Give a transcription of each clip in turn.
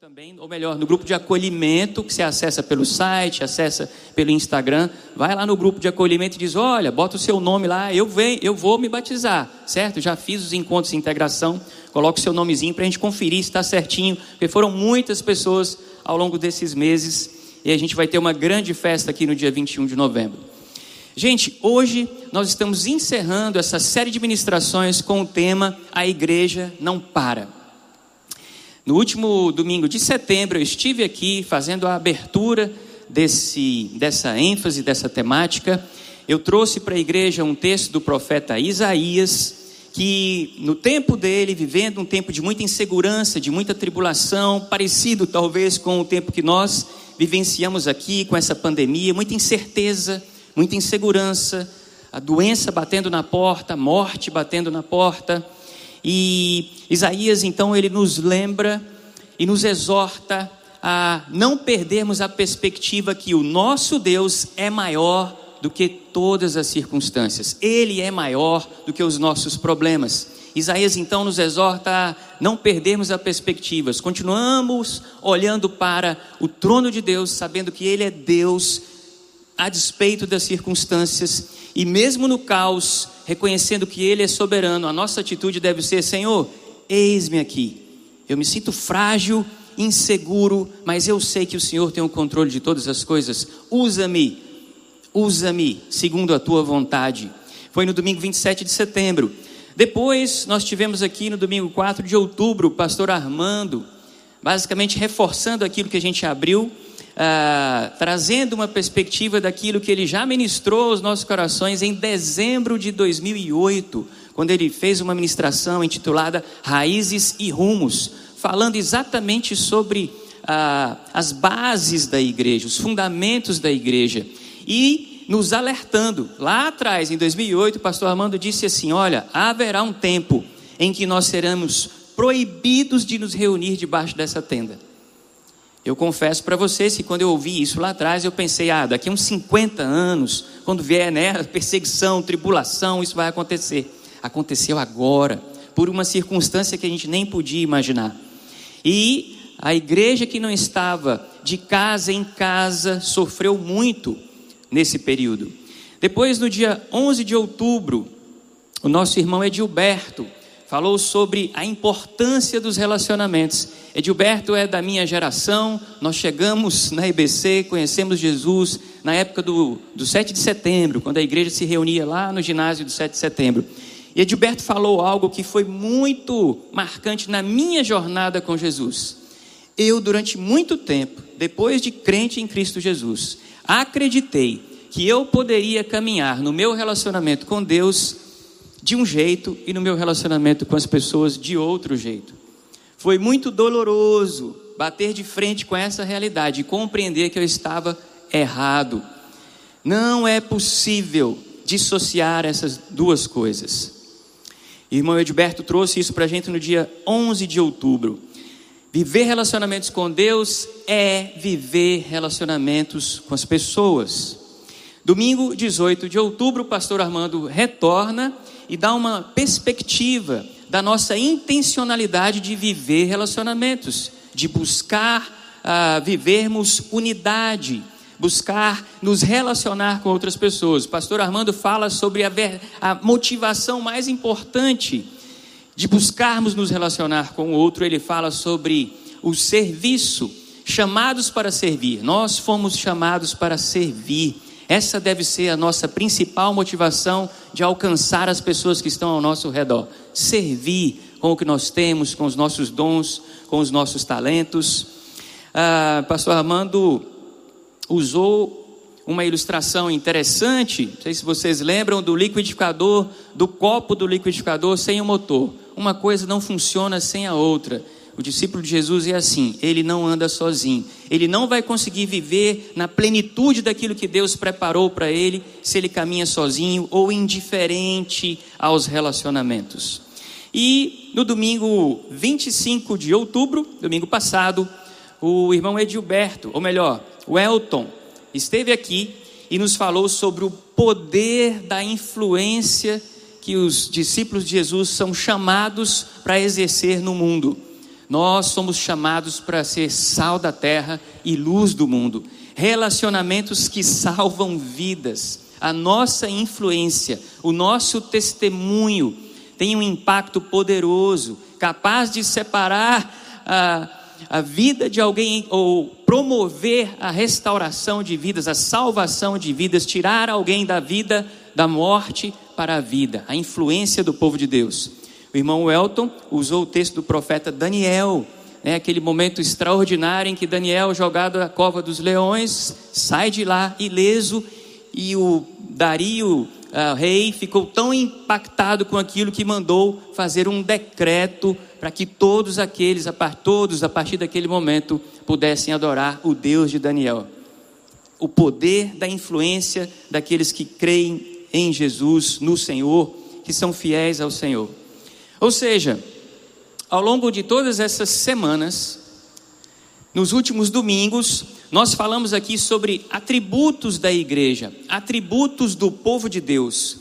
também, ou melhor, no grupo de acolhimento que você acessa pelo site, acessa pelo Instagram, vai lá no grupo de acolhimento e diz: "Olha, bota o seu nome lá, eu venho, eu vou me batizar", certo? Já fiz os encontros de integração, coloca o seu nomezinho para a gente conferir se está certinho, porque foram muitas pessoas ao longo desses meses e a gente vai ter uma grande festa aqui no dia 21 de novembro. Gente, hoje nós estamos encerrando essa série de ministrações com o tema A Igreja Não Para. No último domingo de setembro, eu estive aqui fazendo a abertura desse, dessa ênfase, dessa temática. Eu trouxe para a igreja um texto do profeta Isaías, que no tempo dele, vivendo um tempo de muita insegurança, de muita tribulação, parecido talvez com o tempo que nós vivenciamos aqui com essa pandemia, muita incerteza, muita insegurança, a doença batendo na porta, a morte batendo na porta. E Isaías, então, ele nos lembra e nos exorta a não perdermos a perspectiva que o nosso Deus é maior do que todas as circunstâncias, Ele é maior do que os nossos problemas. Isaías então nos exorta a não perdermos a perspectiva, continuamos olhando para o trono de Deus, sabendo que Ele é Deus, a despeito das circunstâncias, e mesmo no caos, reconhecendo que Ele é soberano, a nossa atitude deve ser: Senhor, eis-me aqui. Eu me sinto frágil, inseguro, mas eu sei que o Senhor tem o controle de todas as coisas. Usa-me, usa-me segundo a tua vontade. Foi no domingo 27 de setembro. Depois, nós tivemos aqui no domingo 4 de outubro o pastor Armando, basicamente reforçando aquilo que a gente abriu ah, trazendo uma perspectiva daquilo que ele já ministrou aos nossos corações em dezembro de 2008, quando ele fez uma ministração intitulada Raízes e Rumos, falando exatamente sobre ah, as bases da igreja, os fundamentos da igreja, e nos alertando. Lá atrás, em 2008, o pastor Armando disse assim: Olha, haverá um tempo em que nós seremos proibidos de nos reunir debaixo dessa tenda. Eu confesso para vocês que quando eu ouvi isso lá atrás, eu pensei, ah, daqui uns 50 anos, quando vier né, perseguição, tribulação, isso vai acontecer. Aconteceu agora, por uma circunstância que a gente nem podia imaginar. E a igreja que não estava de casa em casa sofreu muito nesse período. Depois, no dia 11 de outubro, o nosso irmão Edilberto falou sobre a importância dos relacionamentos. Edilberto é da minha geração, nós chegamos na IBC, conhecemos Jesus na época do, do 7 de setembro, quando a igreja se reunia lá no ginásio do 7 de setembro. E Edilberto falou algo que foi muito marcante na minha jornada com Jesus. Eu, durante muito tempo, depois de crente em Cristo Jesus, acreditei que eu poderia caminhar no meu relacionamento com Deus de um jeito e no meu relacionamento com as pessoas de outro jeito. Foi muito doloroso bater de frente com essa realidade e compreender que eu estava errado. Não é possível dissociar essas duas coisas. Irmão Edberto trouxe isso para a gente no dia 11 de outubro. Viver relacionamentos com Deus é viver relacionamentos com as pessoas. Domingo 18 de outubro, o pastor Armando retorna e dá uma perspectiva da nossa intencionalidade de viver relacionamentos, de buscar uh, vivermos unidade, buscar nos relacionar com outras pessoas. O pastor Armando fala sobre a, a motivação mais importante de buscarmos nos relacionar com o outro. Ele fala sobre o serviço, chamados para servir. Nós fomos chamados para servir essa deve ser a nossa principal motivação de alcançar as pessoas que estão ao nosso redor. Servir com o que nós temos, com os nossos dons, com os nossos talentos. Ah, Pastor Armando usou uma ilustração interessante. Não sei se vocês lembram do liquidificador, do copo do liquidificador sem o motor. Uma coisa não funciona sem a outra. O discípulo de Jesus é assim, ele não anda sozinho. Ele não vai conseguir viver na plenitude daquilo que Deus preparou para ele se ele caminha sozinho ou indiferente aos relacionamentos. E no domingo 25 de outubro, domingo passado, o irmão Edilberto, ou melhor, o Elton, esteve aqui e nos falou sobre o poder da influência que os discípulos de Jesus são chamados para exercer no mundo. Nós somos chamados para ser sal da terra e luz do mundo. Relacionamentos que salvam vidas. A nossa influência, o nosso testemunho tem um impacto poderoso, capaz de separar a, a vida de alguém ou promover a restauração de vidas, a salvação de vidas, tirar alguém da vida, da morte para a vida, a influência do povo de Deus. O irmão Elton usou o texto do profeta Daniel, né, aquele momento extraordinário em que Daniel, jogado na cova dos leões, sai de lá ileso e o Dario, uh, rei, ficou tão impactado com aquilo que mandou fazer um decreto para que todos aqueles, todos a partir daquele momento, pudessem adorar o Deus de Daniel. O poder da influência daqueles que creem em Jesus, no Senhor, que são fiéis ao Senhor. Ou seja, ao longo de todas essas semanas, nos últimos domingos, nós falamos aqui sobre atributos da igreja, atributos do povo de Deus,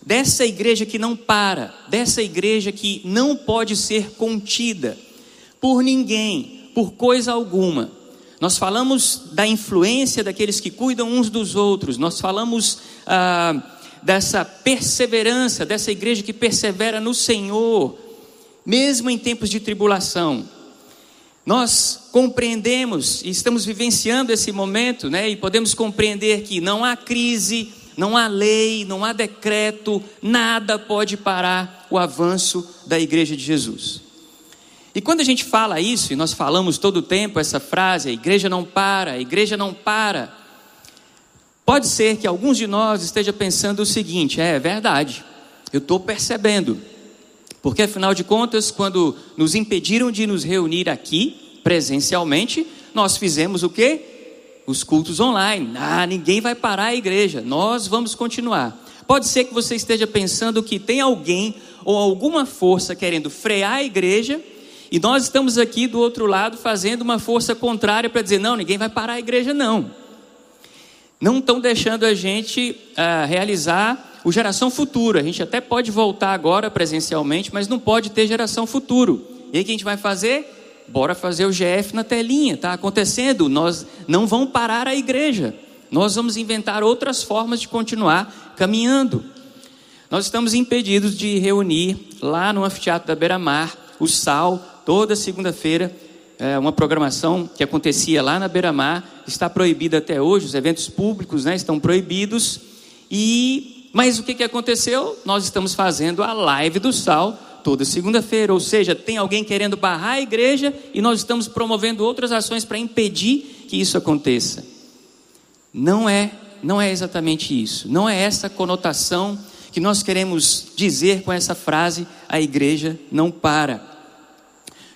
dessa igreja que não para, dessa igreja que não pode ser contida por ninguém, por coisa alguma. Nós falamos da influência daqueles que cuidam uns dos outros, nós falamos. Ah, dessa perseverança, dessa igreja que persevera no Senhor, mesmo em tempos de tribulação. Nós compreendemos e estamos vivenciando esse momento, né? E podemos compreender que não há crise, não há lei, não há decreto, nada pode parar o avanço da igreja de Jesus. E quando a gente fala isso, e nós falamos todo o tempo essa frase, a igreja não para, a igreja não para, Pode ser que alguns de nós esteja pensando o seguinte: é, é verdade, eu estou percebendo, porque afinal de contas, quando nos impediram de nos reunir aqui presencialmente, nós fizemos o quê? Os cultos online. Ah, ninguém vai parar a igreja, nós vamos continuar. Pode ser que você esteja pensando que tem alguém ou alguma força querendo frear a igreja e nós estamos aqui do outro lado fazendo uma força contrária para dizer: não, ninguém vai parar a igreja, não não estão deixando a gente uh, realizar o geração futura. A gente até pode voltar agora presencialmente, mas não pode ter geração futuro. E aí o que a gente vai fazer? Bora fazer o GF na telinha, está acontecendo. Nós não vamos parar a igreja. Nós vamos inventar outras formas de continuar caminhando. Nós estamos impedidos de reunir lá no anfiteatro da Beira Mar o Sal toda segunda-feira é, uma programação que acontecia lá na beira-mar, está proibida até hoje, os eventos públicos né, estão proibidos. E Mas o que, que aconteceu? Nós estamos fazendo a live do sal toda segunda-feira, ou seja, tem alguém querendo barrar a igreja e nós estamos promovendo outras ações para impedir que isso aconteça. Não é, não é exatamente isso. Não é essa conotação que nós queremos dizer com essa frase: a igreja não para.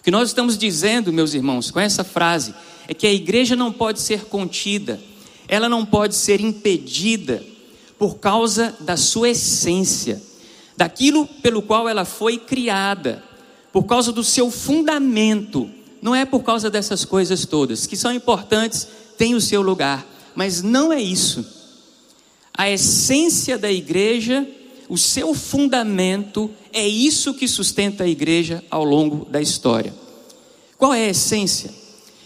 Que nós estamos dizendo, meus irmãos, com essa frase, é que a igreja não pode ser contida, ela não pode ser impedida por causa da sua essência, daquilo pelo qual ela foi criada, por causa do seu fundamento. Não é por causa dessas coisas todas, que são importantes, têm o seu lugar, mas não é isso. A essência da igreja, o seu fundamento é isso que sustenta a igreja ao longo da história. Qual é a essência?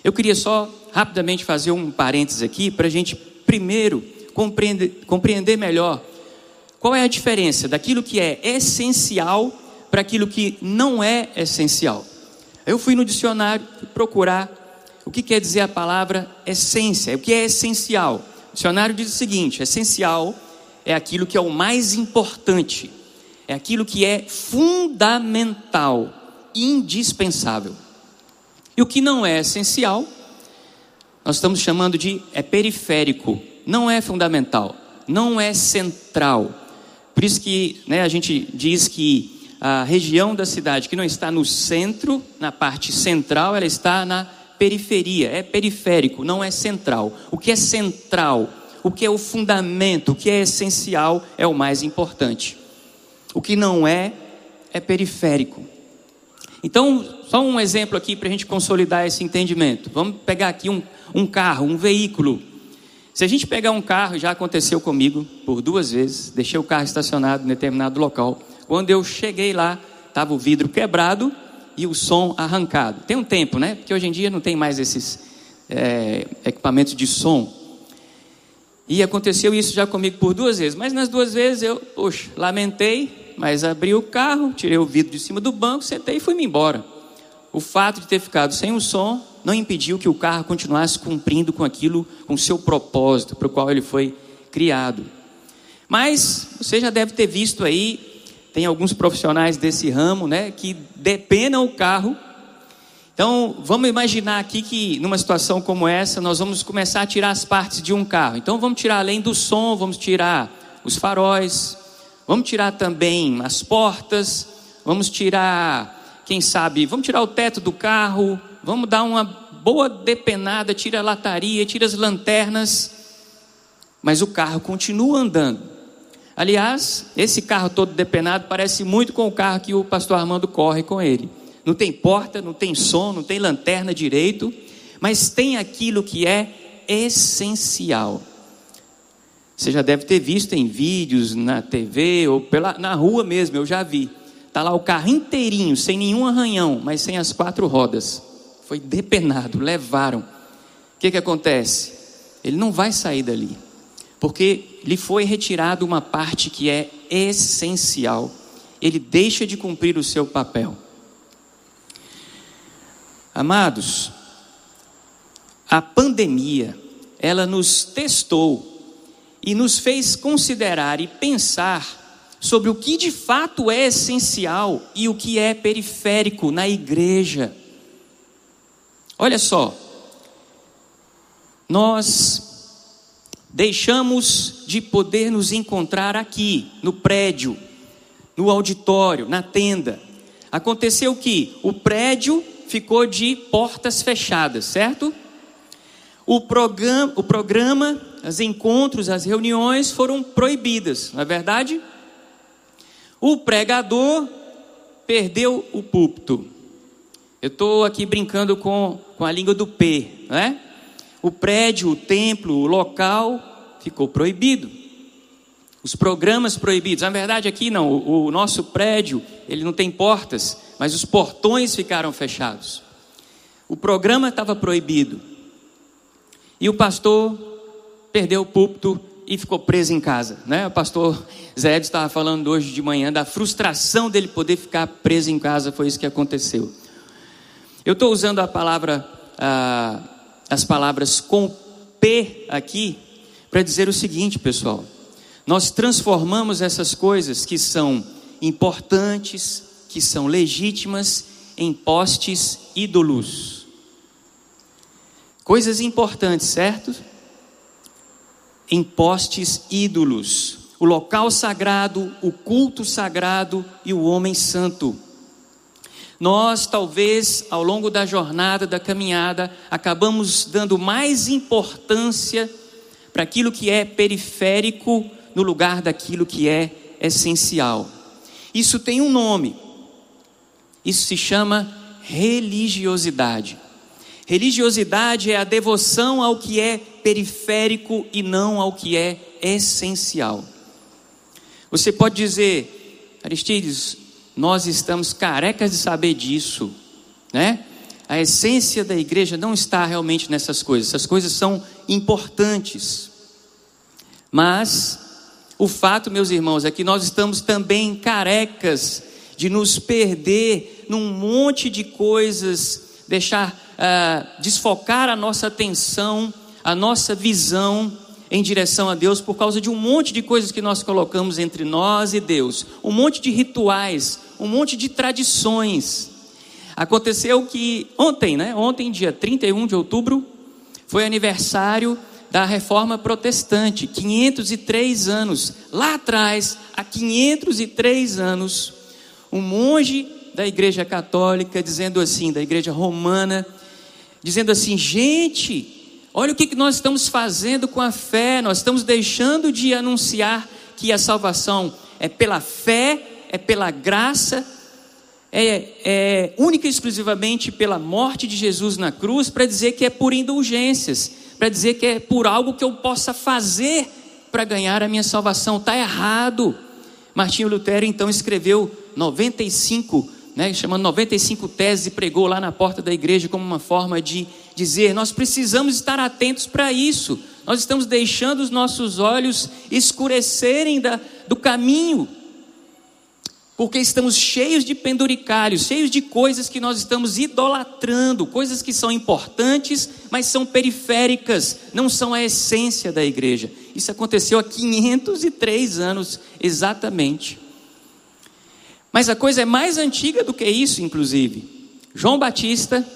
Eu queria só rapidamente fazer um parênteses aqui para a gente primeiro compreender, compreender melhor qual é a diferença daquilo que é essencial para aquilo que não é essencial. Eu fui no dicionário procurar o que quer dizer a palavra essência, o que é essencial. O dicionário diz o seguinte: essencial é aquilo que é o mais importante, é aquilo que é fundamental, indispensável. E o que não é essencial, nós estamos chamando de é periférico, não é fundamental, não é central. Por isso que né, a gente diz que a região da cidade que não está no centro, na parte central, ela está na periferia, é periférico, não é central. O que é central, o que é o fundamento, o que é essencial é o mais importante. O que não é, é periférico. Então, só um exemplo aqui para a gente consolidar esse entendimento. Vamos pegar aqui um, um carro, um veículo. Se a gente pegar um carro, já aconteceu comigo por duas vezes, deixei o carro estacionado em determinado local. Quando eu cheguei lá, estava o vidro quebrado e o som arrancado. Tem um tempo, né? Porque hoje em dia não tem mais esses é, equipamentos de som. E aconteceu isso já comigo por duas vezes. Mas nas duas vezes eu, poxa, lamentei, mas abri o carro, tirei o vidro de cima do banco, sentei e fui-me embora. O fato de ter ficado sem o som não impediu que o carro continuasse cumprindo com aquilo, com o seu propósito para o qual ele foi criado. Mas você já deve ter visto aí, tem alguns profissionais desse ramo, né, que depenam o carro. Então, vamos imaginar aqui que numa situação como essa, nós vamos começar a tirar as partes de um carro. Então, vamos tirar além do som, vamos tirar os faróis, vamos tirar também as portas, vamos tirar, quem sabe, vamos tirar o teto do carro, vamos dar uma boa depenada, tira a lataria, tira as lanternas, mas o carro continua andando. Aliás, esse carro todo depenado parece muito com o carro que o pastor Armando corre com ele. Não tem porta, não tem som, não tem lanterna direito, mas tem aquilo que é essencial. Você já deve ter visto em vídeos, na TV ou pela, na rua mesmo, eu já vi. Está lá o carro inteirinho, sem nenhum arranhão, mas sem as quatro rodas. Foi depenado, levaram. O que, que acontece? Ele não vai sair dali porque lhe foi retirada uma parte que é essencial. Ele deixa de cumprir o seu papel. Amados, a pandemia, ela nos testou e nos fez considerar e pensar sobre o que de fato é essencial e o que é periférico na igreja. Olha só, nós deixamos de poder nos encontrar aqui, no prédio, no auditório, na tenda. Aconteceu que o prédio ficou de portas fechadas, certo? O programa, o programa, os encontros, as reuniões foram proibidas, não é verdade? O pregador perdeu o púlpito. Eu estou aqui brincando com, com a língua do P, não é? o prédio, o templo, o local ficou proibido. Os programas proibidos. Na verdade, aqui não, o, nosso prédio, ele não tem portas, mas os portões ficaram fechados. O programa estava proibido. E o pastor perdeu o púlpito e ficou preso em casa. Né? O pastor Zé estava falando hoje de manhã da frustração dele poder ficar preso em casa, foi isso que aconteceu. Eu estou usando a palavra ah, as palavras com P aqui para dizer o seguinte, pessoal: nós transformamos essas coisas que são importantes, que são legítimas, em postes ídolos. Coisas importantes, certo? Em postes ídolos. O local sagrado, o culto sagrado e o homem santo. Nós, talvez, ao longo da jornada, da caminhada, acabamos dando mais importância para aquilo que é periférico no lugar daquilo que é essencial. Isso tem um nome. Isso se chama religiosidade. Religiosidade é a devoção ao que é periférico e não ao que é essencial. Você pode dizer, Aristides, nós estamos carecas de saber disso, né? A essência da igreja não está realmente nessas coisas. Essas coisas são importantes. Mas o fato, meus irmãos, é que nós estamos também carecas de nos perder num monte de coisas, deixar uh, desfocar a nossa atenção, a nossa visão em direção a Deus por causa de um monte de coisas que nós colocamos entre nós e Deus, um monte de rituais, um monte de tradições. Aconteceu que ontem, né? Ontem, dia 31 de outubro, foi aniversário da reforma protestante, 503 anos. Lá atrás, há 503 anos, um monge da Igreja Católica dizendo assim, da Igreja Romana, dizendo assim: gente, Olha o que nós estamos fazendo com a fé, nós estamos deixando de anunciar que a salvação é pela fé, é pela graça, é, é única e exclusivamente pela morte de Jesus na cruz, para dizer que é por indulgências, para dizer que é por algo que eu possa fazer para ganhar a minha salvação. Está errado. Martinho Lutero então escreveu 95 né, chamando 95 teses e pregou lá na porta da igreja como uma forma de dizer: nós precisamos estar atentos para isso. Nós estamos deixando os nossos olhos escurecerem da, do caminho, porque estamos cheios de penduricalhos, cheios de coisas que nós estamos idolatrando, coisas que são importantes, mas são periféricas, não são a essência da igreja. Isso aconteceu há 503 anos exatamente. Mas a coisa é mais antiga do que isso, inclusive. João Batista,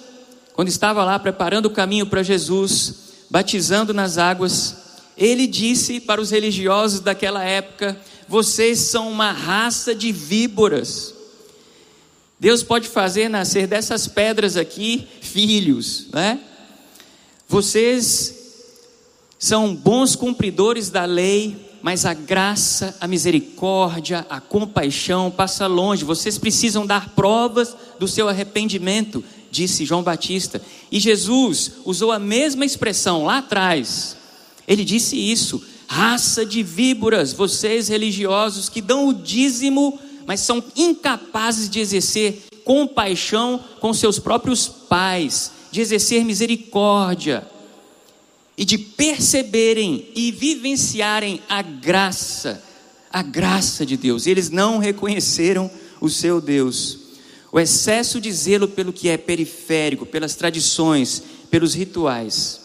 quando estava lá preparando o caminho para Jesus, batizando nas águas, ele disse para os religiosos daquela época: Vocês são uma raça de víboras. Deus pode fazer nascer dessas pedras aqui filhos, né? Vocês são bons cumpridores da lei, mas a graça, a misericórdia, a compaixão passa longe. Vocês precisam dar provas do seu arrependimento, disse João Batista. E Jesus usou a mesma expressão lá atrás. Ele disse isso: raça de víboras, vocês religiosos que dão o dízimo, mas são incapazes de exercer compaixão com seus próprios pais, de exercer misericórdia e de perceberem e vivenciarem a graça, a graça de Deus. Eles não reconheceram o seu Deus. O excesso de zelo pelo que é periférico, pelas tradições, pelos rituais.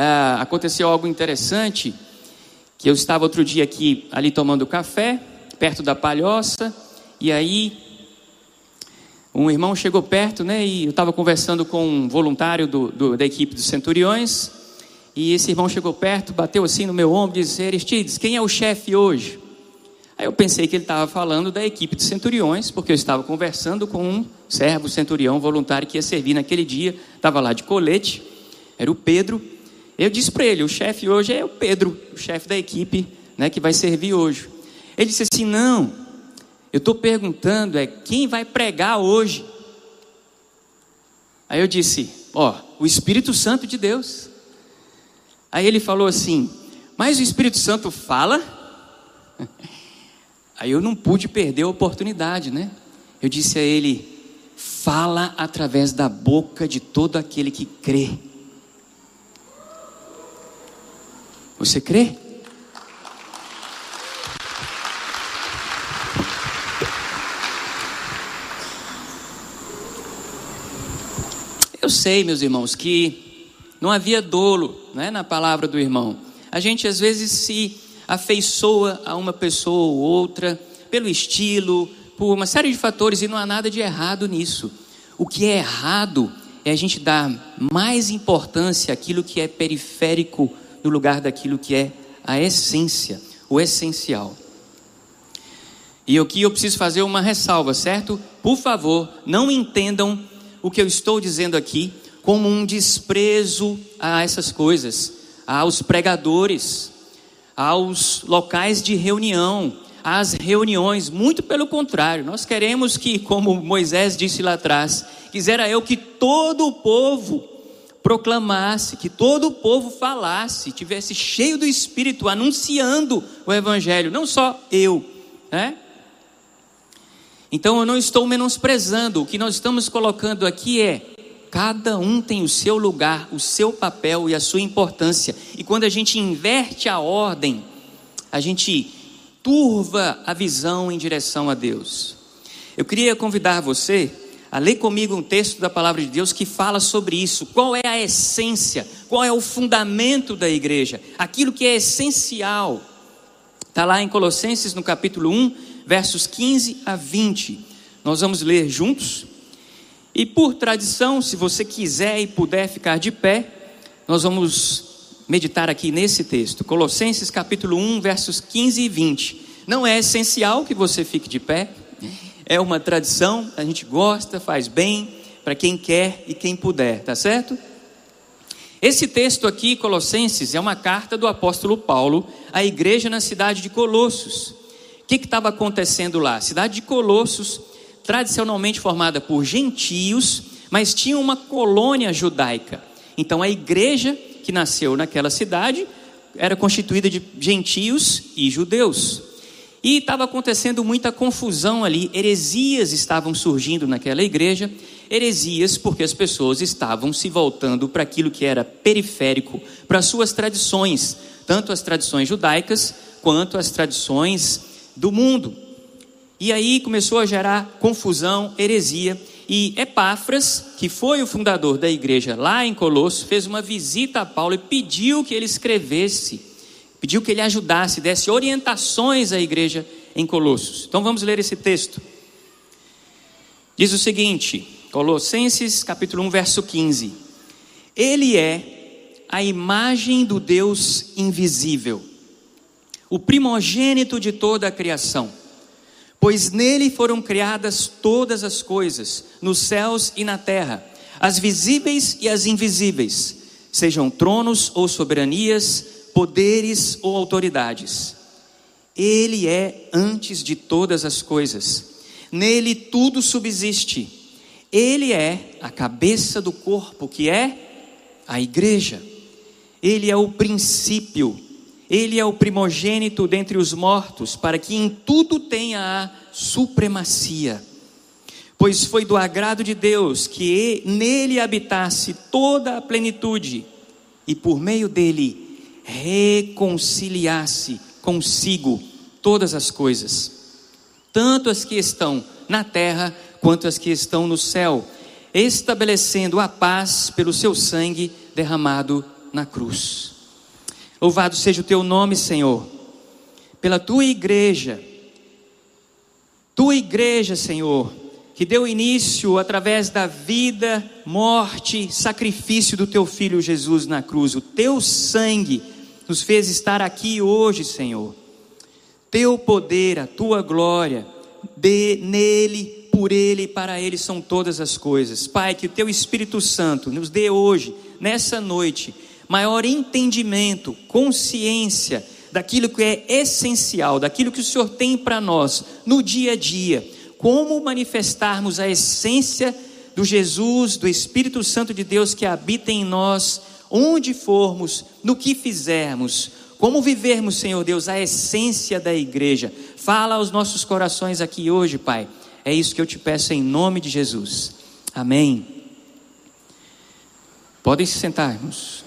Ah, aconteceu algo interessante, que eu estava outro dia aqui, ali tomando café, perto da palhoça, e aí um irmão chegou perto, né? E eu estava conversando com um voluntário do, do, da equipe dos centuriões. E esse irmão chegou perto, bateu assim no meu ombro e disse: Aristides, quem é o chefe hoje? Aí eu pensei que ele estava falando da equipe de centuriões, porque eu estava conversando com um servo centurião voluntário que ia servir naquele dia, estava lá de colete, era o Pedro. Eu disse para ele: o chefe hoje é o Pedro, o chefe da equipe né, que vai servir hoje. Ele disse assim: não, eu estou perguntando é quem vai pregar hoje. Aí eu disse, ó, o Espírito Santo de Deus. Aí ele falou assim, mas o Espírito Santo fala? Aí eu não pude perder a oportunidade, né? Eu disse a ele, fala através da boca de todo aquele que crê. Você crê? Eu sei, meus irmãos, que não havia dolo né, na palavra do irmão. A gente às vezes se afeiçoa a uma pessoa ou outra pelo estilo, por uma série de fatores, e não há nada de errado nisso. O que é errado é a gente dar mais importância àquilo que é periférico no lugar daquilo que é a essência, o essencial. E aqui eu preciso fazer uma ressalva, certo? Por favor, não entendam o que eu estou dizendo aqui como um desprezo a essas coisas, aos pregadores, aos locais de reunião, às reuniões. Muito pelo contrário, nós queremos que, como Moisés disse lá atrás, quisera eu que todo o povo proclamasse, que todo o povo falasse, tivesse cheio do Espírito, anunciando o Evangelho, não só eu, né? Então eu não estou menosprezando, o que nós estamos colocando aqui é: cada um tem o seu lugar, o seu papel e a sua importância. E quando a gente inverte a ordem, a gente turva a visão em direção a Deus. Eu queria convidar você a ler comigo um texto da palavra de Deus que fala sobre isso. Qual é a essência? Qual é o fundamento da igreja? Aquilo que é essencial. Está lá em Colossenses no capítulo 1, versos 15 a 20. Nós vamos ler juntos. E por tradição, se você quiser e puder ficar de pé, nós vamos meditar aqui nesse texto. Colossenses capítulo 1, versos 15 e 20. Não é essencial que você fique de pé, é uma tradição, a gente gosta, faz bem para quem quer e quem puder, tá certo? Esse texto aqui, Colossenses, é uma carta do apóstolo Paulo à igreja na cidade de Colossos que estava acontecendo lá? Cidade de Colossos, tradicionalmente formada por gentios, mas tinha uma colônia judaica. Então a igreja que nasceu naquela cidade era constituída de gentios e judeus. E estava acontecendo muita confusão ali, heresias estavam surgindo naquela igreja, heresias porque as pessoas estavam se voltando para aquilo que era periférico, para suas tradições, tanto as tradições judaicas quanto as tradições do mundo. E aí começou a gerar confusão, heresia, e Epáfras, que foi o fundador da igreja lá em Colosso, fez uma visita a Paulo e pediu que ele escrevesse, pediu que ele ajudasse, desse orientações à igreja em Colossos. Então vamos ler esse texto. Diz o seguinte, Colossenses capítulo 1, verso 15. Ele é a imagem do Deus invisível, o primogênito de toda a criação Pois nele foram criadas todas as coisas, nos céus e na terra, as visíveis e as invisíveis, sejam tronos ou soberanias, poderes ou autoridades. Ele é antes de todas as coisas, nele tudo subsiste. Ele é a cabeça do corpo, que é a igreja. Ele é o princípio ele é o primogênito dentre os mortos, para que em tudo tenha a supremacia. Pois foi do agrado de Deus que nele habitasse toda a plenitude, e por meio dele reconciliasse consigo todas as coisas, tanto as que estão na terra quanto as que estão no céu, estabelecendo a paz pelo seu sangue derramado na cruz. Louvado seja o teu nome, Senhor, pela tua igreja, tua igreja, Senhor, que deu início através da vida, morte, sacrifício do teu filho Jesus na cruz. O teu sangue nos fez estar aqui hoje, Senhor. Teu poder, a tua glória, de nele, por ele e para ele são todas as coisas. Pai, que o teu Espírito Santo nos dê hoje, nessa noite, maior entendimento, consciência daquilo que é essencial, daquilo que o Senhor tem para nós no dia a dia, como manifestarmos a essência do Jesus, do Espírito Santo de Deus que habita em nós, onde formos, no que fizermos, como vivermos, Senhor Deus, a essência da igreja. Fala aos nossos corações aqui hoje, Pai. É isso que eu te peço em nome de Jesus. Amém. Podem se sentar, irmãos.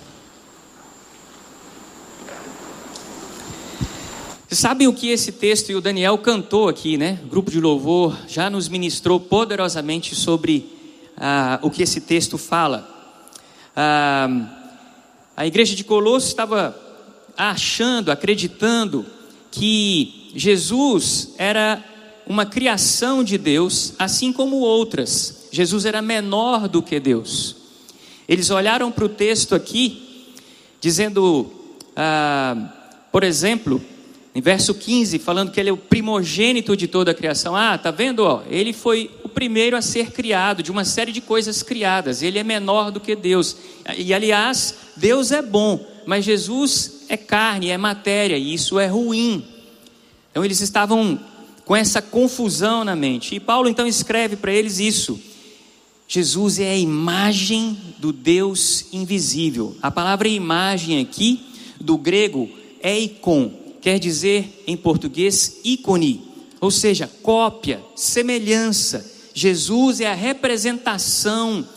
Vocês sabem o que esse texto e o Daniel cantou aqui, né? O grupo de louvor já nos ministrou poderosamente sobre ah, o que esse texto fala. Ah, a igreja de Colosso estava achando, acreditando que Jesus era uma criação de Deus, assim como outras. Jesus era menor do que Deus. Eles olharam para o texto aqui, dizendo, ah, por exemplo, em verso 15, falando que ele é o primogênito de toda a criação. Ah, tá vendo? Ele foi o primeiro a ser criado, de uma série de coisas criadas. Ele é menor do que Deus. E aliás, Deus é bom, mas Jesus é carne, é matéria, e isso é ruim. Então eles estavam com essa confusão na mente. E Paulo então escreve para eles isso. Jesus é a imagem do Deus invisível. A palavra imagem aqui, do grego, é icon quer dizer em português ícone, ou seja, cópia, semelhança. Jesus é a representação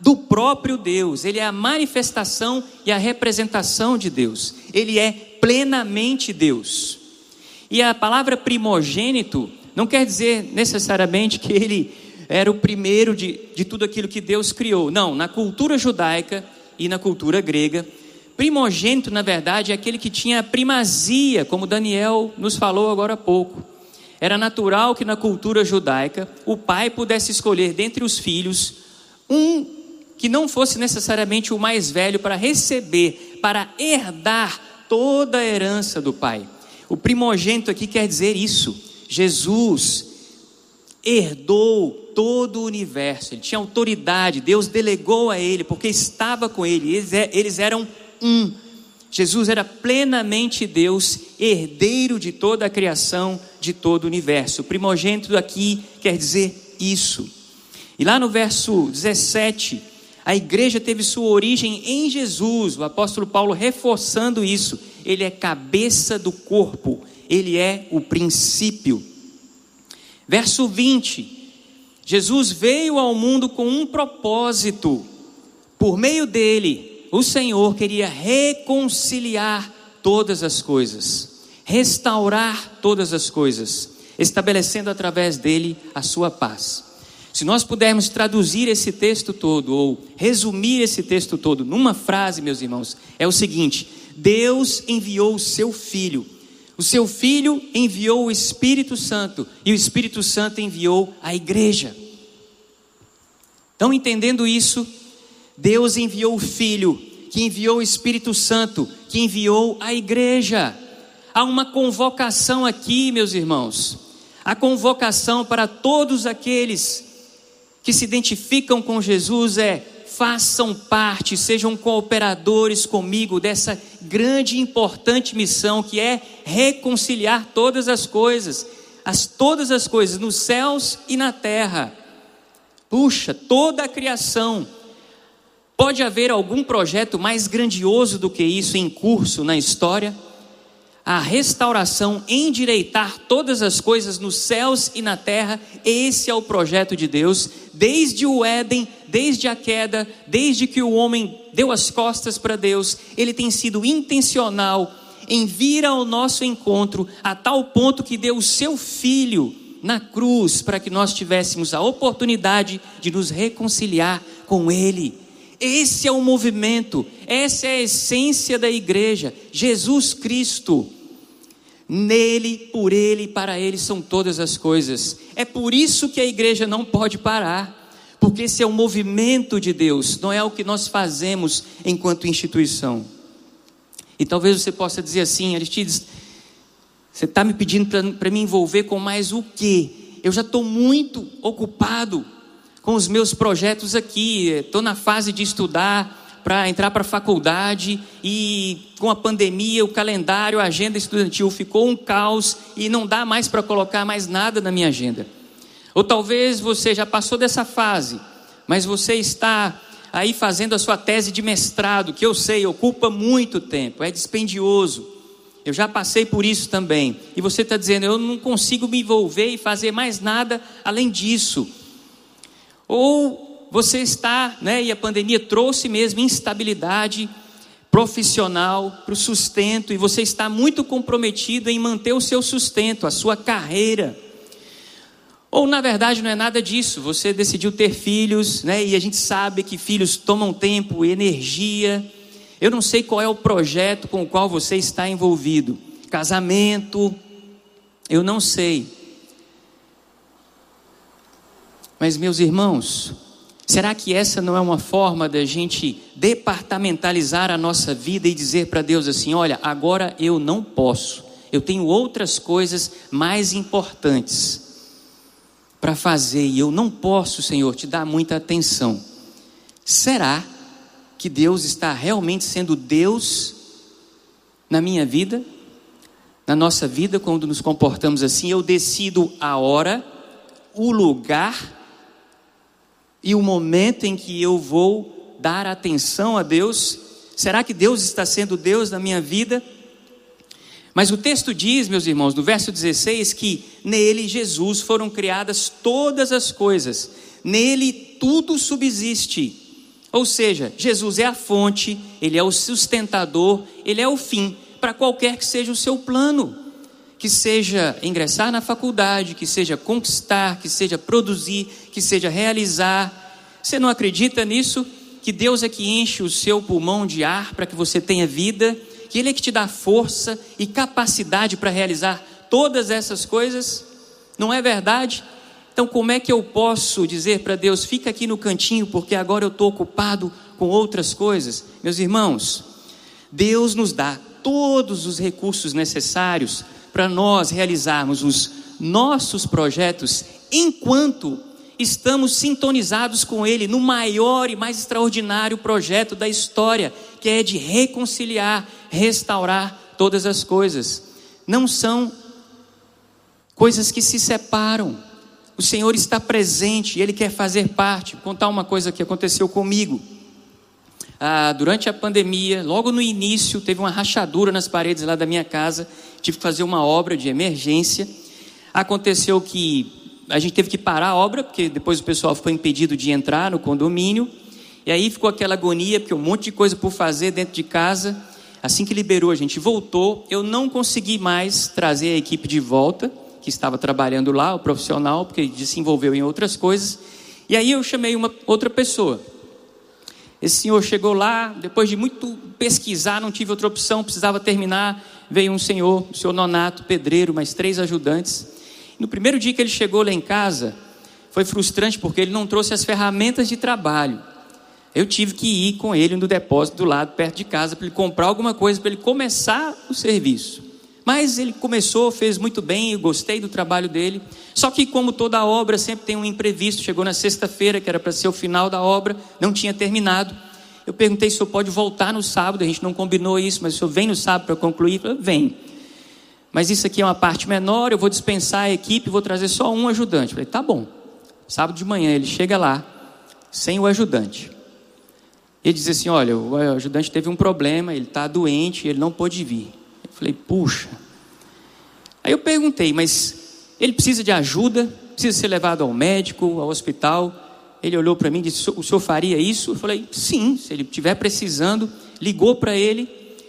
do próprio Deus, ele é a manifestação e a representação de Deus, ele é plenamente Deus. E a palavra primogênito não quer dizer necessariamente que ele era o primeiro de, de tudo aquilo que Deus criou. Não, na cultura judaica e na cultura grega, Primogênito, na verdade, é aquele que tinha primazia, como Daniel nos falou agora há pouco. Era natural que na cultura judaica o pai pudesse escolher dentre os filhos um que não fosse necessariamente o mais velho para receber, para herdar toda a herança do pai. O primogênito aqui quer dizer isso. Jesus herdou todo o universo, ele tinha autoridade, Deus delegou a ele, porque estava com ele, eles, é, eles eram um. Jesus era plenamente Deus, herdeiro de toda a criação, de todo o universo. Primogênito aqui quer dizer isso. E lá no verso 17, a igreja teve sua origem em Jesus, o apóstolo Paulo reforçando isso. ele é cabeça do corpo, ele é o princípio. Verso 20: Jesus veio ao mundo com um propósito, por meio dele, o Senhor queria reconciliar todas as coisas, restaurar todas as coisas, estabelecendo através dele a sua paz. Se nós pudermos traduzir esse texto todo, ou resumir esse texto todo numa frase, meus irmãos, é o seguinte: Deus enviou o seu Filho, o seu Filho enviou o Espírito Santo, e o Espírito Santo enviou a igreja. Então, entendendo isso, Deus enviou o Filho, que enviou o Espírito Santo, que enviou a igreja. Há uma convocação aqui, meus irmãos, a convocação para todos aqueles que se identificam com Jesus é: façam parte, sejam cooperadores comigo dessa grande e importante missão que é reconciliar todas as coisas, as todas as coisas nos céus e na terra. Puxa, toda a criação. Pode haver algum projeto mais grandioso do que isso em curso na história? a restauração, endireitar todas as coisas nos céus e na terra, esse é o projeto de Deus, desde o Éden, desde a queda, desde que o homem deu as costas para Deus, ele tem sido intencional em vir ao nosso encontro, a tal ponto que deu o seu filho na cruz, para que nós tivéssemos a oportunidade de nos reconciliar com Ele. Esse é o movimento, essa é a essência da igreja, Jesus Cristo. Nele, por Ele e para Ele são todas as coisas. É por isso que a igreja não pode parar, porque esse é o movimento de Deus, não é o que nós fazemos enquanto instituição. E talvez você possa dizer assim, Aristides, você está me pedindo para me envolver com mais o quê? Eu já estou muito ocupado com os meus projetos aqui, estou na fase de estudar, para entrar para a faculdade e com a pandemia, o calendário, a agenda estudantil ficou um caos e não dá mais para colocar mais nada na minha agenda. Ou talvez você já passou dessa fase, mas você está aí fazendo a sua tese de mestrado, que eu sei, ocupa muito tempo, é dispendioso. Eu já passei por isso também. E você está dizendo, eu não consigo me envolver e fazer mais nada além disso. Ou você está, né, e a pandemia trouxe mesmo instabilidade profissional para o sustento, e você está muito comprometido em manter o seu sustento, a sua carreira. Ou na verdade não é nada disso, você decidiu ter filhos, né, e a gente sabe que filhos tomam tempo, energia. Eu não sei qual é o projeto com o qual você está envolvido. Casamento, eu não sei. Mas meus irmãos, Será que essa não é uma forma da gente departamentalizar a nossa vida e dizer para Deus assim: olha, agora eu não posso, eu tenho outras coisas mais importantes para fazer e eu não posso, Senhor, te dar muita atenção? Será que Deus está realmente sendo Deus na minha vida? Na nossa vida, quando nos comportamos assim, eu decido a hora, o lugar e o momento em que eu vou dar atenção a Deus? Será que Deus está sendo Deus na minha vida? Mas o texto diz, meus irmãos, no verso 16, que nele, Jesus, foram criadas todas as coisas, nele tudo subsiste. Ou seja, Jesus é a fonte, ele é o sustentador, ele é o fim para qualquer que seja o seu plano que seja ingressar na faculdade, que seja conquistar, que seja produzir, que seja realizar. Você não acredita nisso? Que Deus é que enche o seu pulmão de ar para que você tenha vida, que Ele é que te dá força e capacidade para realizar todas essas coisas? Não é verdade? Então, como é que eu posso dizer para Deus, fica aqui no cantinho, porque agora eu estou ocupado com outras coisas? Meus irmãos, Deus nos dá todos os recursos necessários para nós realizarmos os nossos projetos enquanto estamos sintonizados com Ele no maior e mais extraordinário projeto da história, que é de reconciliar, restaurar todas as coisas. Não são coisas que se separam. O Senhor está presente, Ele quer fazer parte. Vou contar uma coisa que aconteceu comigo. ah, durante a pandemia, logo no início, teve uma rachadura nas paredes lá da minha casa, tive que fazer uma obra de emergência. Aconteceu que a gente teve que parar a obra, porque depois o pessoal ficou impedido de entrar no condomínio. E aí ficou aquela agonia, porque um monte de coisa por fazer dentro de casa. Assim que liberou, a gente voltou. Eu não consegui mais trazer a equipe de volta, que estava trabalhando lá, o profissional, porque se envolveu em outras coisas. E aí eu chamei uma outra pessoa. Esse senhor chegou lá, depois de muito pesquisar, não tive outra opção, precisava terminar. Veio um senhor, o senhor Nonato, pedreiro, mais três ajudantes. No primeiro dia que ele chegou lá em casa, foi frustrante porque ele não trouxe as ferramentas de trabalho. Eu tive que ir com ele no depósito do lado, perto de casa, para ele comprar alguma coisa, para ele começar o serviço. Mas ele começou, fez muito bem, eu gostei do trabalho dele. Só que, como toda obra, sempre tem um imprevisto. Chegou na sexta-feira, que era para ser o final da obra, não tinha terminado. Eu perguntei se o senhor pode voltar no sábado, a gente não combinou isso, mas o senhor vem no sábado para concluir? Falou, vem. Mas isso aqui é uma parte menor, eu vou dispensar a equipe, vou trazer só um ajudante. Falei, tá bom. Sábado de manhã ele chega lá, sem o ajudante. Ele diz assim: Olha, o ajudante teve um problema, ele está doente, ele não pôde vir. Eu falei: Puxa. Aí eu perguntei: Mas ele precisa de ajuda? Precisa ser levado ao médico, ao hospital? Ele olhou para mim e disse: O senhor faria isso? Eu falei: Sim, se ele estiver precisando. Ligou para ele.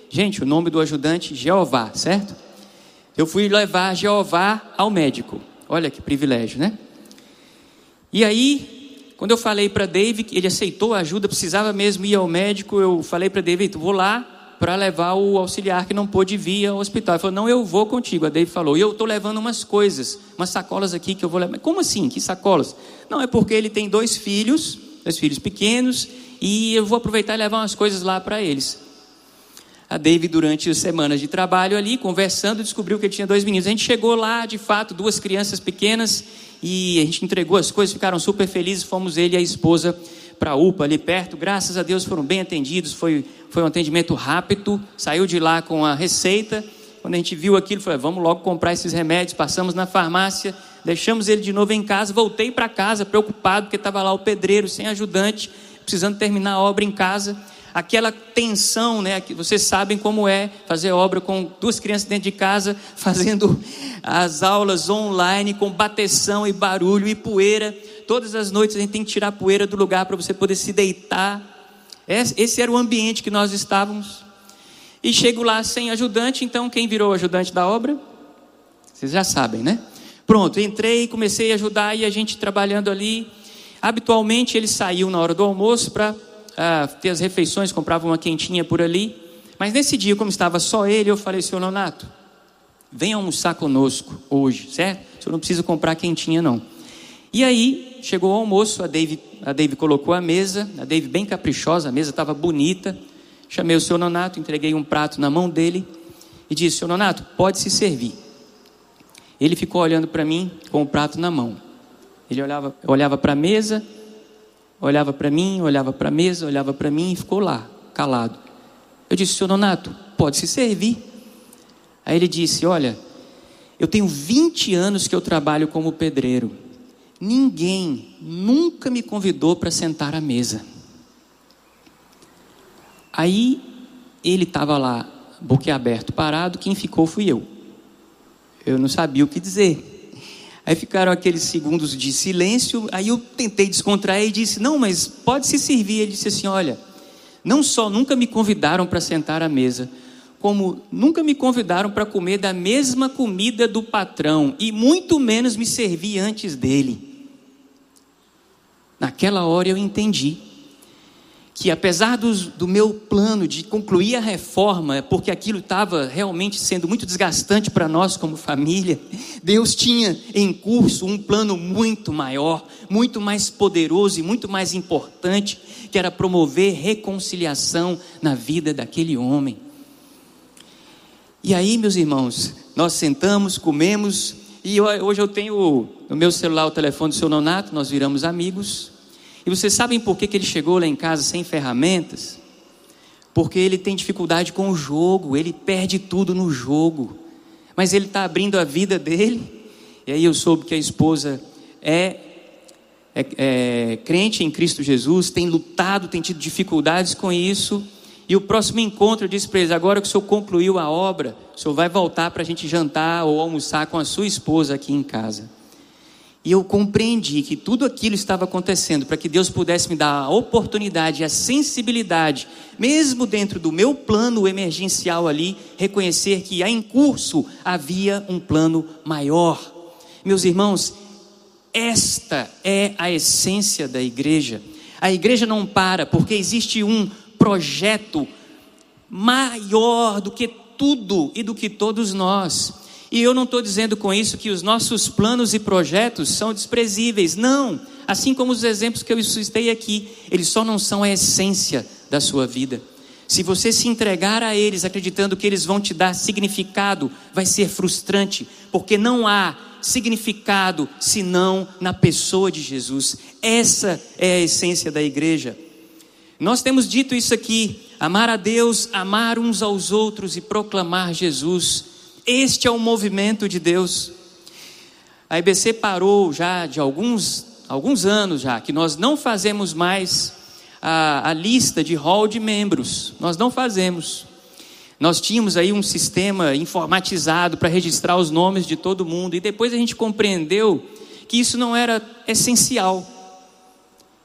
Gente, o nome do ajudante, Jeová, certo? eu fui levar Jeová ao médico. Olha que privilégio, né? E aí, quando eu falei para David, ele aceitou a ajuda, precisava mesmo ir ao médico, eu falei para David, vou lá para levar o auxiliar que não pôde vir ao hospital. Ele falou, não, eu vou contigo. A David falou, e eu estou levando umas coisas, umas sacolas aqui que eu vou levar. Como assim? Que sacolas? Não, é porque ele tem dois filhos, dois filhos pequenos, e eu vou aproveitar e levar umas coisas lá para eles a David durante as semanas de trabalho ali, conversando, descobriu que ele tinha dois meninos. A gente chegou lá, de fato, duas crianças pequenas, e a gente entregou as coisas, ficaram super felizes. Fomos ele e a esposa para a UPA ali perto. Graças a Deus foram bem atendidos, foi, foi um atendimento rápido. Saiu de lá com a receita. Quando a gente viu aquilo, falei: vamos logo comprar esses remédios. Passamos na farmácia, deixamos ele de novo em casa. Voltei para casa preocupado, porque estava lá o pedreiro sem ajudante, precisando terminar a obra em casa aquela tensão, né? Que vocês sabem como é fazer obra com duas crianças dentro de casa, fazendo as aulas online com bateção e barulho e poeira. Todas as noites a gente tem que tirar a poeira do lugar para você poder se deitar. Esse era o ambiente que nós estávamos. E chego lá sem ajudante, então quem virou ajudante da obra? Vocês já sabem, né? Pronto, entrei, comecei a ajudar e a gente trabalhando ali. Habitualmente ele saiu na hora do almoço para ah, ter as refeições, comprava uma quentinha por ali. Mas nesse dia, como estava só ele, eu falei, senhor Nonato, venha almoçar conosco hoje, certo? O senhor não precisa comprar quentinha, não. E aí, chegou o almoço, a Dave, a Dave colocou a mesa, a Dave bem caprichosa, a mesa estava bonita. Chamei o senhor Nonato, entreguei um prato na mão dele e disse, senhor Nonato, pode se servir. Ele ficou olhando para mim com o prato na mão. Ele olhava, olhava para a mesa, olhava para mim, olhava para a mesa, olhava para mim e ficou lá, calado. Eu disse, senhor Donato, pode se servir. Aí ele disse: Olha, eu tenho 20 anos que eu trabalho como pedreiro. Ninguém nunca me convidou para sentar à mesa. Aí ele estava lá, boquiaberto, parado, quem ficou fui eu. Eu não sabia o que dizer. Aí ficaram aqueles segundos de silêncio. Aí eu tentei descontrair e disse: Não, mas pode se servir. Ele disse assim: Olha, não só nunca me convidaram para sentar à mesa, como nunca me convidaram para comer da mesma comida do patrão, e muito menos me servir antes dele. Naquela hora eu entendi que apesar do, do meu plano de concluir a reforma, porque aquilo estava realmente sendo muito desgastante para nós como família, Deus tinha em curso um plano muito maior, muito mais poderoso e muito mais importante, que era promover reconciliação na vida daquele homem. E aí, meus irmãos, nós sentamos, comemos, e hoje eu tenho no meu celular o telefone do seu Nonato, nós viramos amigos. E vocês sabem por que, que ele chegou lá em casa sem ferramentas? Porque ele tem dificuldade com o jogo, ele perde tudo no jogo. Mas ele está abrindo a vida dele. E aí eu soube que a esposa é, é, é crente em Cristo Jesus, tem lutado, tem tido dificuldades com isso. E o próximo encontro eu disse para eles: agora que o senhor concluiu a obra, o senhor vai voltar para a gente jantar ou almoçar com a sua esposa aqui em casa. E eu compreendi que tudo aquilo estava acontecendo para que Deus pudesse me dar a oportunidade, a sensibilidade, mesmo dentro do meu plano emergencial ali, reconhecer que em curso havia um plano maior. Meus irmãos, esta é a essência da igreja. A igreja não para porque existe um projeto maior do que tudo e do que todos nós. E eu não estou dizendo com isso que os nossos planos e projetos são desprezíveis. Não. Assim como os exemplos que eu citei aqui, eles só não são a essência da sua vida. Se você se entregar a eles acreditando que eles vão te dar significado, vai ser frustrante, porque não há significado senão na pessoa de Jesus. Essa é a essência da igreja. Nós temos dito isso aqui: amar a Deus, amar uns aos outros e proclamar Jesus. Este é o movimento de Deus. A IBC parou já de alguns, alguns anos já, que nós não fazemos mais a, a lista de hall de membros. Nós não fazemos. Nós tínhamos aí um sistema informatizado para registrar os nomes de todo mundo, e depois a gente compreendeu que isso não era essencial.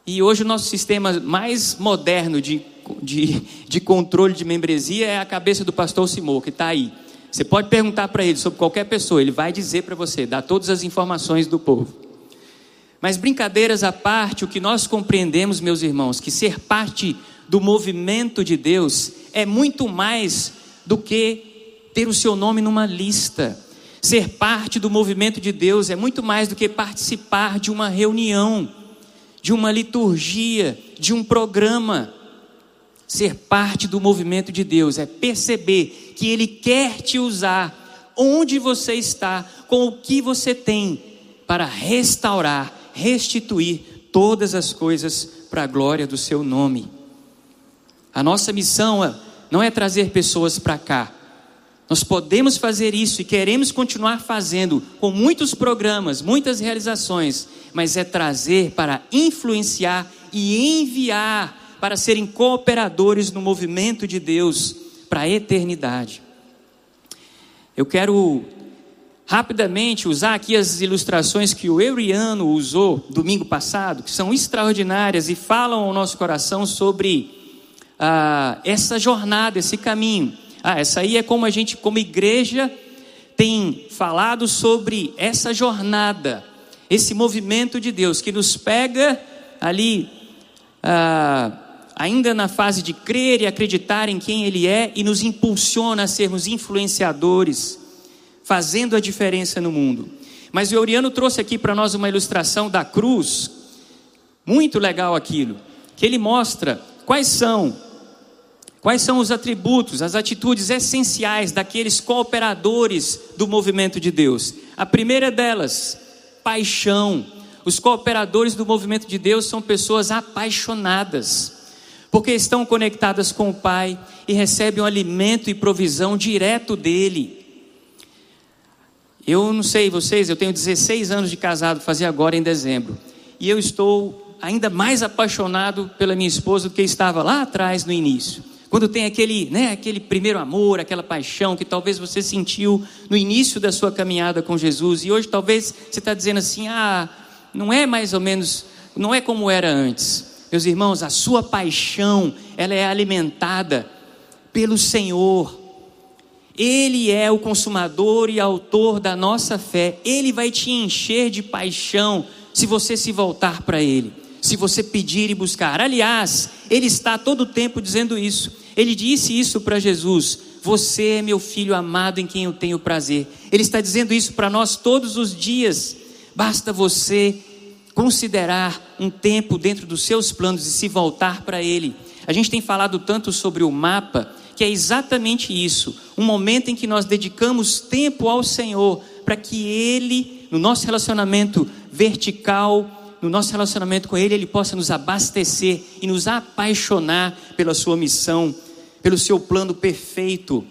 E hoje o nosso sistema mais moderno de, de, de controle de membresia é a cabeça do pastor Simô, que está aí. Você pode perguntar para ele sobre qualquer pessoa, ele vai dizer para você, dar todas as informações do povo. Mas brincadeiras à parte, o que nós compreendemos, meus irmãos, que ser parte do movimento de Deus é muito mais do que ter o seu nome numa lista. Ser parte do movimento de Deus é muito mais do que participar de uma reunião de uma liturgia, de um programa. Ser parte do movimento de Deus é perceber que Ele quer te usar onde você está, com o que você tem, para restaurar, restituir todas as coisas para a glória do Seu nome. A nossa missão é, não é trazer pessoas para cá, nós podemos fazer isso e queremos continuar fazendo com muitos programas, muitas realizações, mas é trazer para influenciar e enviar para serem cooperadores no movimento de Deus para a eternidade. Eu quero rapidamente usar aqui as ilustrações que o Euriano usou domingo passado, que são extraordinárias e falam ao nosso coração sobre ah, essa jornada, esse caminho. Ah, essa aí é como a gente, como igreja, tem falado sobre essa jornada, esse movimento de Deus que nos pega ali, ah, ainda na fase de crer e acreditar em quem Ele é e nos impulsiona a sermos influenciadores, fazendo a diferença no mundo. Mas o Euriano trouxe aqui para nós uma ilustração da cruz, muito legal aquilo, que ele mostra quais são Quais são os atributos, as atitudes essenciais daqueles cooperadores do movimento de Deus? A primeira delas, paixão. Os cooperadores do movimento de Deus são pessoas apaixonadas, porque estão conectadas com o Pai e recebem o alimento e provisão direto dele. Eu não sei vocês, eu tenho 16 anos de casado, fazer agora em dezembro, e eu estou ainda mais apaixonado pela minha esposa do que estava lá atrás no início. Quando tem aquele, né, aquele primeiro amor, aquela paixão que talvez você sentiu no início da sua caminhada com Jesus, e hoje talvez você está dizendo assim: ah, não é mais ou menos, não é como era antes. Meus irmãos, a sua paixão, ela é alimentada pelo Senhor. Ele é o consumador e autor da nossa fé. Ele vai te encher de paixão se você se voltar para Ele, se você pedir e buscar. Aliás, Ele está todo o tempo dizendo isso. Ele disse isso para Jesus: Você é meu filho amado em quem eu tenho prazer. Ele está dizendo isso para nós todos os dias. Basta você considerar um tempo dentro dos seus planos e se voltar para Ele. A gente tem falado tanto sobre o mapa, que é exatamente isso um momento em que nós dedicamos tempo ao Senhor, para que Ele, no nosso relacionamento vertical, no nosso relacionamento com Ele, Ele possa nos abastecer e nos apaixonar pela Sua missão pelo seu plano perfeito.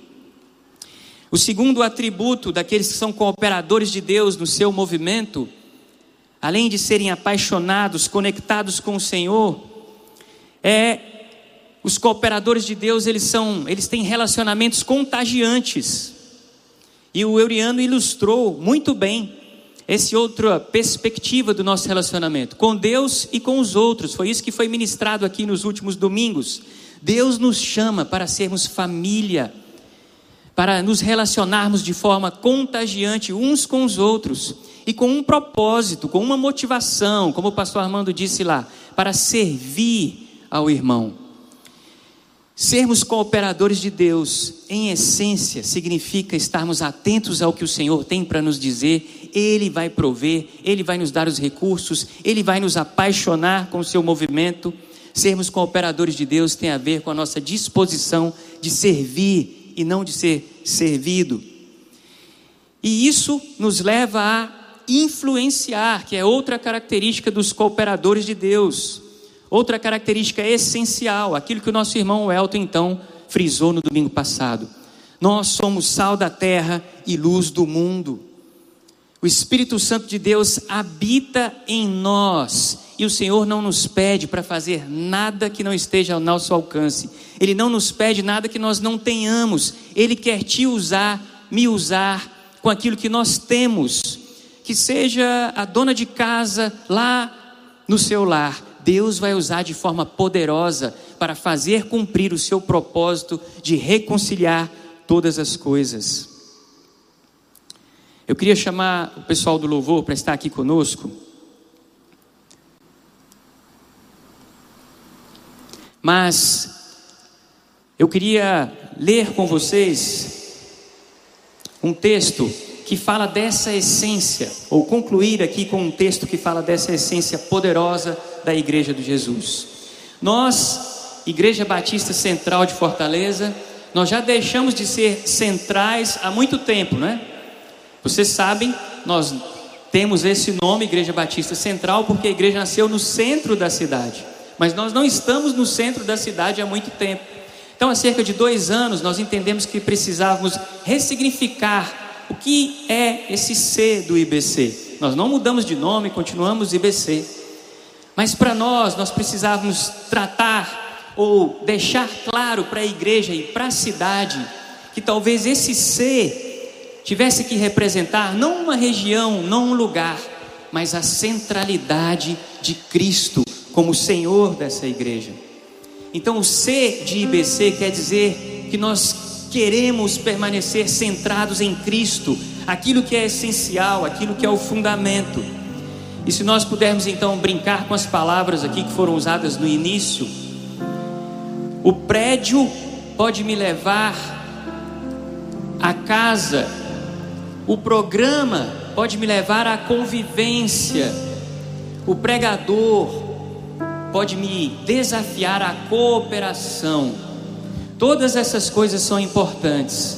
O segundo atributo daqueles que são cooperadores de Deus no seu movimento, além de serem apaixonados, conectados com o Senhor, é os cooperadores de Deus, eles são, eles têm relacionamentos contagiantes. E o Euriano ilustrou muito bem essa outra perspectiva do nosso relacionamento com Deus e com os outros. Foi isso que foi ministrado aqui nos últimos domingos. Deus nos chama para sermos família, para nos relacionarmos de forma contagiante uns com os outros e com um propósito, com uma motivação, como o pastor Armando disse lá, para servir ao irmão. Sermos cooperadores de Deus, em essência, significa estarmos atentos ao que o Senhor tem para nos dizer. Ele vai prover, Ele vai nos dar os recursos, Ele vai nos apaixonar com o seu movimento. Sermos cooperadores de Deus tem a ver com a nossa disposição de servir e não de ser servido. E isso nos leva a influenciar, que é outra característica dos cooperadores de Deus. Outra característica essencial, aquilo que o nosso irmão Elton então frisou no domingo passado. Nós somos sal da terra e luz do mundo. O Espírito Santo de Deus habita em nós e o Senhor não nos pede para fazer nada que não esteja ao nosso alcance. Ele não nos pede nada que nós não tenhamos. Ele quer te usar, me usar com aquilo que nós temos. Que seja a dona de casa lá no seu lar Deus vai usar de forma poderosa para fazer cumprir o seu propósito de reconciliar todas as coisas. Eu queria chamar o pessoal do louvor para estar aqui conosco. Mas eu queria ler com vocês um texto que fala dessa essência, ou concluir aqui com um texto que fala dessa essência poderosa da Igreja de Jesus. Nós, Igreja Batista Central de Fortaleza, nós já deixamos de ser centrais há muito tempo, né? Vocês sabem, nós temos esse nome, Igreja Batista Central, porque a igreja nasceu no centro da cidade. Mas nós não estamos no centro da cidade há muito tempo. Então, há cerca de dois anos, nós entendemos que precisávamos ressignificar o que é esse C do IBC. Nós não mudamos de nome, continuamos IBC. Mas para nós, nós precisávamos tratar ou deixar claro para a igreja e para a cidade que talvez esse ser tivesse que representar não uma região, não um lugar, mas a centralidade de Cristo como Senhor dessa igreja. Então, o ser de IBC quer dizer que nós queremos permanecer centrados em Cristo, aquilo que é essencial, aquilo que é o fundamento. E se nós pudermos então brincar com as palavras aqui que foram usadas no início, o prédio pode me levar à casa, o programa pode me levar à convivência, o pregador pode me desafiar à cooperação. Todas essas coisas são importantes,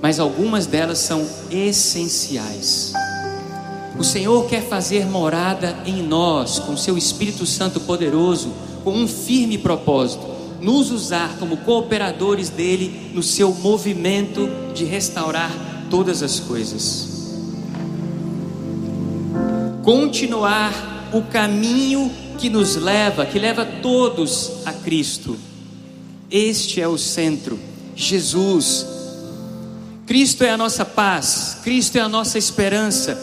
mas algumas delas são essenciais. O Senhor quer fazer morada em nós, com seu Espírito Santo poderoso, com um firme propósito, nos usar como cooperadores dele no seu movimento de restaurar todas as coisas. Continuar o caminho que nos leva, que leva todos a Cristo. Este é o centro, Jesus. Cristo é a nossa paz, Cristo é a nossa esperança.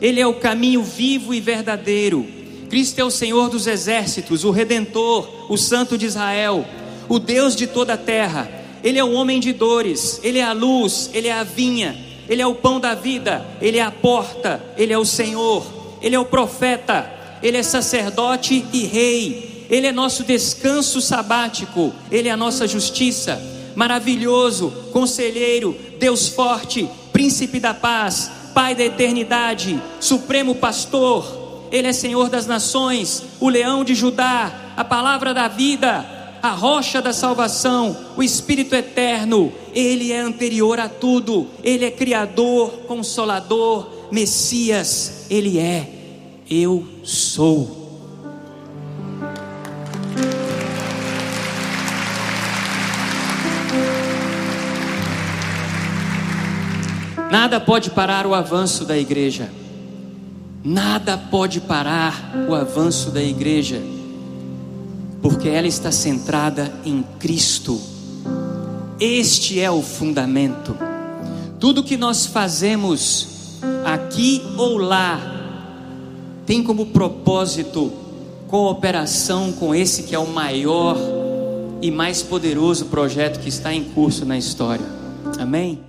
Ele é o caminho vivo e verdadeiro. Cristo é o Senhor dos exércitos, o Redentor, o Santo de Israel, o Deus de toda a terra. Ele é o homem de dores, ele é a luz, ele é a vinha, ele é o pão da vida, ele é a porta, ele é o Senhor, ele é o profeta, ele é sacerdote e rei, ele é nosso descanso sabático, ele é a nossa justiça. Maravilhoso, conselheiro, Deus forte, príncipe da paz, Pai da eternidade, Supremo Pastor, Ele é Senhor das nações, o leão de Judá, a palavra da vida, a rocha da salvação, o Espírito eterno, Ele é anterior a tudo, Ele é Criador, Consolador, Messias, Ele é, eu sou. Nada pode parar o avanço da igreja. Nada pode parar o avanço da igreja, porque ela está centrada em Cristo. Este é o fundamento. Tudo que nós fazemos aqui ou lá tem como propósito cooperação com esse que é o maior e mais poderoso projeto que está em curso na história. Amém?